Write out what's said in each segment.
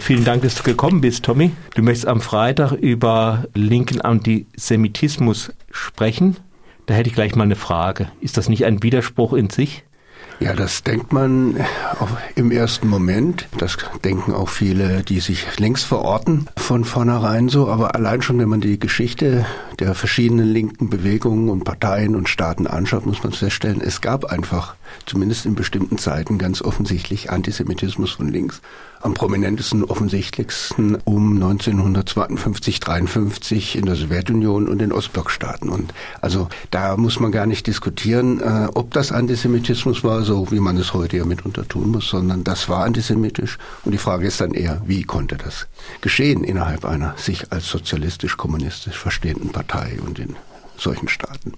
Vielen Dank, dass du gekommen bist, Tommy. Du möchtest am Freitag über linken Antisemitismus sprechen. Da hätte ich gleich mal eine Frage. Ist das nicht ein Widerspruch in sich? Ja, das denkt man im ersten Moment. Das denken auch viele, die sich längst verorten von vornherein so. Aber allein schon, wenn man die Geschichte der verschiedenen linken Bewegungen und Parteien und Staaten anschaut, muss man feststellen, es gab einfach, zumindest in bestimmten Zeiten, ganz offensichtlich Antisemitismus von links am prominentesten, offensichtlichsten um 1952, 53 in der Sowjetunion und den Ostblockstaaten. Und also da muss man gar nicht diskutieren, äh, ob das Antisemitismus war, so wie man es heute ja mitunter tun muss, sondern das war antisemitisch. Und die Frage ist dann eher, wie konnte das geschehen innerhalb einer sich als sozialistisch-kommunistisch verstehenden Partei und in solchen Staaten.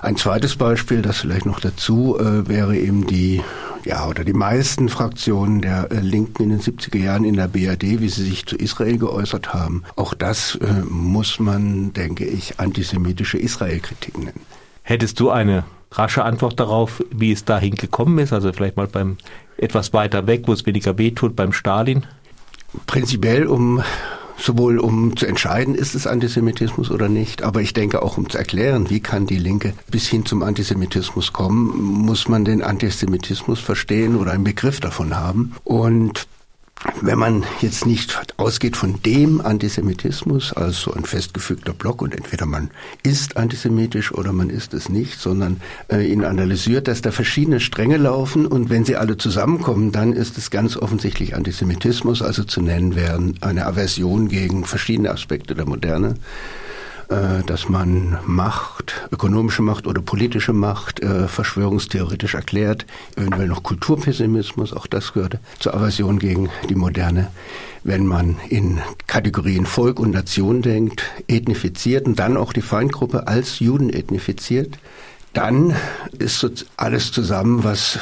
Ein zweites Beispiel, das vielleicht noch dazu äh, wäre eben die, ja, oder die meisten Fraktionen der äh, Linken in den 70er Jahren in der BRD, wie sie sich zu Israel geäußert haben. Auch das äh, muss man, denke ich, antisemitische Israel-Kritik nennen. Hättest du eine rasche Antwort darauf, wie es dahin gekommen ist? Also vielleicht mal beim etwas weiter weg, wo es weniger wehtut, beim Stalin? Prinzipiell, um sowohl um zu entscheiden, ist es Antisemitismus oder nicht, aber ich denke auch um zu erklären, wie kann die Linke bis hin zum Antisemitismus kommen, muss man den Antisemitismus verstehen oder einen Begriff davon haben. Und wenn man jetzt nicht ausgeht von dem Antisemitismus als so ein festgefügter Block und entweder man ist antisemitisch oder man ist es nicht, sondern äh, ihn analysiert, dass da verschiedene Stränge laufen und wenn sie alle zusammenkommen, dann ist es ganz offensichtlich Antisemitismus, also zu nennen wären eine Aversion gegen verschiedene Aspekte der Moderne äh, dass man Macht, ökonomische Macht oder politische Macht äh, verschwörungstheoretisch erklärt, eventuell noch Kulturpessimismus, auch das gehört zur Aversion gegen die Moderne. Wenn man in Kategorien Volk und Nation denkt, ethnifiziert und dann auch die Feindgruppe als Juden ethnifiziert, dann ist so alles zusammen, was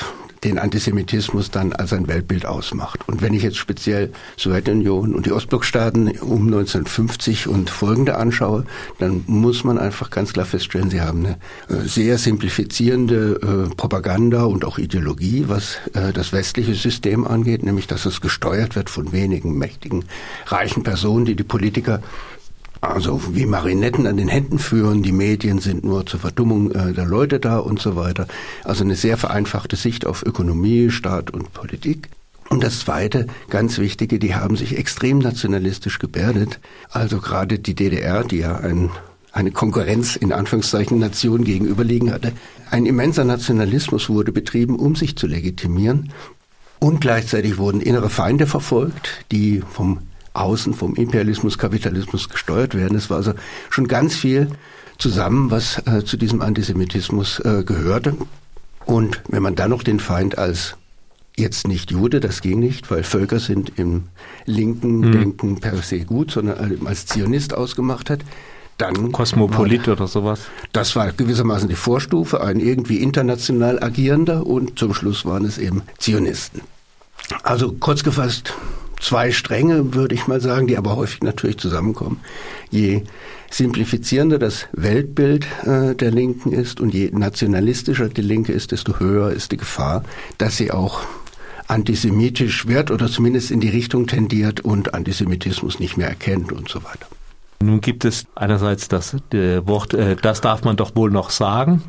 den Antisemitismus dann als ein Weltbild ausmacht. Und wenn ich jetzt speziell Sowjetunion und die Ostblockstaaten um 1950 und folgende anschaue, dann muss man einfach ganz klar feststellen, sie haben eine äh, sehr simplifizierende äh, Propaganda und auch Ideologie, was äh, das westliche System angeht, nämlich dass es gesteuert wird von wenigen mächtigen, reichen Personen, die die Politiker also wie Marinetten an den Händen führen, die Medien sind nur zur Verdummung äh, der Leute da und so weiter. Also eine sehr vereinfachte Sicht auf Ökonomie, Staat und Politik. Und das Zweite, ganz Wichtige, die haben sich extrem nationalistisch gebärdet. Also gerade die DDR, die ja ein, eine Konkurrenz in Anführungszeichen Nation gegenüberliegen hatte. Ein immenser Nationalismus wurde betrieben, um sich zu legitimieren. Und gleichzeitig wurden innere Feinde verfolgt, die vom außen vom Imperialismus, Kapitalismus gesteuert werden. Es war also schon ganz viel zusammen, was äh, zu diesem Antisemitismus äh, gehörte. Und wenn man dann noch den Feind als jetzt nicht Jude, das ging nicht, weil Völker sind im linken mhm. Denken per se gut, sondern als Zionist ausgemacht hat, dann Kosmopolit oder sowas. Das war gewissermaßen die Vorstufe, ein irgendwie international agierender und zum Schluss waren es eben Zionisten. Also kurz gefasst, zwei Stränge, würde ich mal sagen, die aber häufig natürlich zusammenkommen. Je simplifizierender das Weltbild äh, der Linken ist und je nationalistischer die Linke ist, desto höher ist die Gefahr, dass sie auch antisemitisch wird oder zumindest in die Richtung tendiert und Antisemitismus nicht mehr erkennt und so weiter. Nun gibt es einerseits das äh, Wort, äh, das darf man doch wohl noch sagen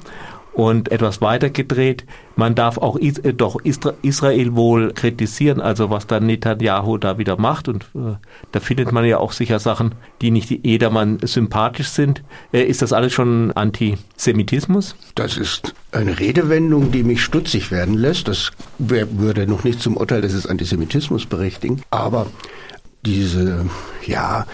und etwas weiter gedreht. Man darf auch Is äh, doch Israel wohl kritisieren, also was dann Netanyahu da wieder macht. Und äh, da findet man ja auch sicher Sachen, die nicht jedermann sympathisch sind. Äh, ist das alles schon Antisemitismus? Das ist eine Redewendung, die mich stutzig werden lässt. Das würde noch nicht zum Urteil des Antisemitismus berechtigen. Aber diese, ja,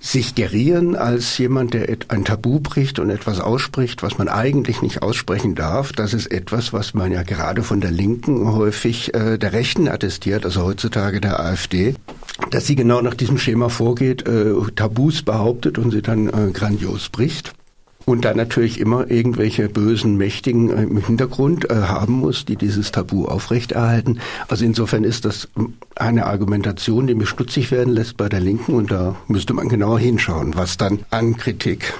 sich gerieren als jemand, der ein Tabu bricht und etwas ausspricht, was man eigentlich nicht aussprechen darf. Das ist etwas, was man ja gerade von der Linken häufig äh, der Rechten attestiert, also heutzutage der AfD, dass sie genau nach diesem Schema vorgeht, äh, Tabus behauptet und sie dann äh, grandios bricht und dann natürlich immer irgendwelche bösen Mächtigen äh, im Hintergrund äh, haben muss, die dieses Tabu aufrechterhalten. Also insofern ist das eine Argumentation, die mich stutzig werden lässt bei der Linken und da müsste man genauer hinschauen, was dann an Kritik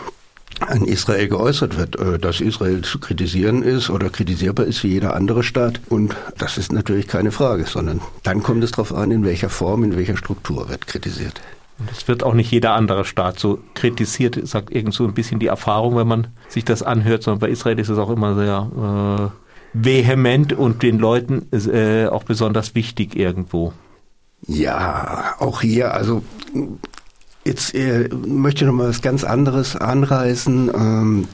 an Israel geäußert wird, äh, dass Israel zu kritisieren ist oder kritisierbar ist wie jeder andere Staat. Und das ist natürlich keine Frage, sondern dann kommt es darauf an, in welcher Form, in welcher Struktur wird kritisiert. Und es wird auch nicht jeder andere Staat so kritisiert, sagt irgend so ein bisschen die Erfahrung, wenn man sich das anhört, sondern bei Israel ist es auch immer sehr äh, vehement und den Leuten äh, auch besonders wichtig irgendwo. Ja, auch hier, also jetzt äh, möchte ich noch mal was ganz anderes anreißen. Ähm,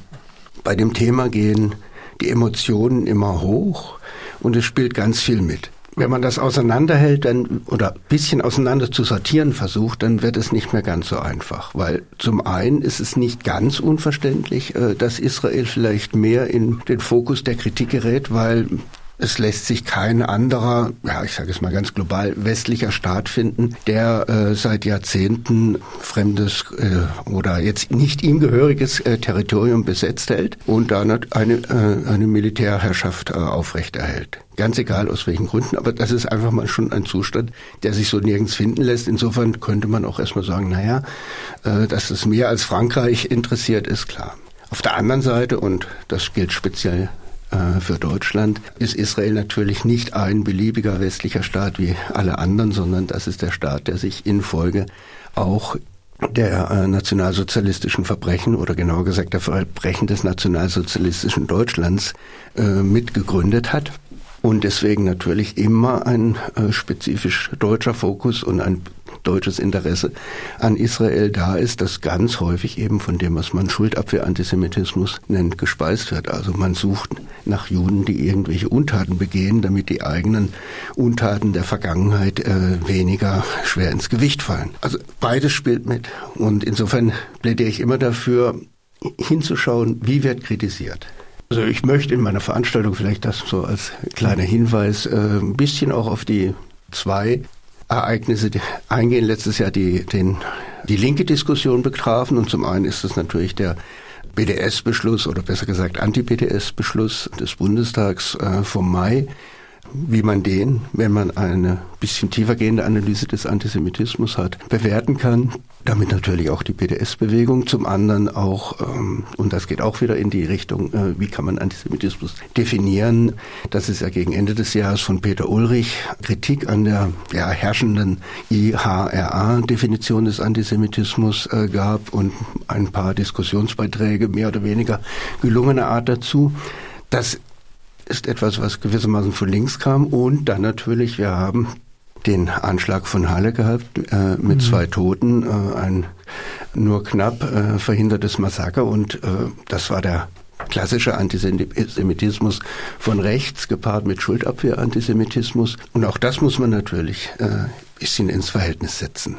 bei dem Thema gehen die Emotionen immer hoch und es spielt ganz viel mit. Wenn man das auseinanderhält dann, oder bisschen auseinander zu sortieren versucht, dann wird es nicht mehr ganz so einfach. Weil zum einen ist es nicht ganz unverständlich, äh, dass Israel vielleicht mehr in den Fokus der Kritik gerät, weil es lässt sich kein anderer, ja, ich sage es mal ganz global, westlicher Staat finden, der äh, seit Jahrzehnten fremdes äh, oder jetzt nicht ihm gehöriges äh, Territorium besetzt hält und da eine, äh, eine Militärherrschaft äh, aufrechterhält. Ganz egal aus welchen Gründen, aber das ist einfach mal schon ein Zustand, der sich so nirgends finden lässt. Insofern könnte man auch erstmal sagen, naja, äh, dass es mehr als Frankreich interessiert ist, klar. Auf der anderen Seite, und das gilt speziell äh, für Deutschland. Ist Israel natürlich nicht ein beliebiger westlicher Staat wie alle anderen, sondern das ist der Staat, der sich in Folge auch der äh, nationalsozialistischen Verbrechen oder genauer gesagt der Verbrechen des nationalsozialistischen Deutschlands äh, mitgegründet hat. Und deswegen natürlich immer ein spezifisch deutscher Fokus und ein deutsches Interesse an Israel da ist, das ganz häufig eben von dem, was man Schuldabwehr-Antisemitismus nennt, gespeist wird. Also man sucht nach Juden, die irgendwelche Untaten begehen, damit die eigenen Untaten der Vergangenheit äh, weniger schwer ins Gewicht fallen. Also beides spielt mit. Und insofern plädiere ich immer dafür, hinzuschauen, wie wird kritisiert. Also ich möchte in meiner Veranstaltung vielleicht das so als kleiner Hinweis äh, ein bisschen auch auf die zwei Ereignisse eingehen. Letztes Jahr die, den, die linke Diskussion betrafen und zum einen ist es natürlich der BDS-Beschluss oder besser gesagt Anti-BDS-Beschluss des Bundestags äh, vom Mai wie man den, wenn man eine bisschen tiefergehende Analyse des Antisemitismus hat, bewerten kann. Damit natürlich auch die BDS-Bewegung, zum anderen auch, ähm, und das geht auch wieder in die Richtung, äh, wie kann man Antisemitismus definieren. Das ist ja gegen Ende des Jahres von Peter Ulrich Kritik an der ja, herrschenden IHRA-Definition des Antisemitismus äh, gab und ein paar Diskussionsbeiträge mehr oder weniger gelungener Art dazu. Das ist etwas, was gewissermaßen von links kam. Und dann natürlich, wir haben den Anschlag von Halle gehabt äh, mit mhm. zwei Toten, äh, ein nur knapp äh, verhindertes Massaker und äh, das war der klassische Antisemitismus von rechts gepaart mit Schuldabwehr-Antisemitismus und auch das muss man natürlich äh, bisschen ins Verhältnis setzen.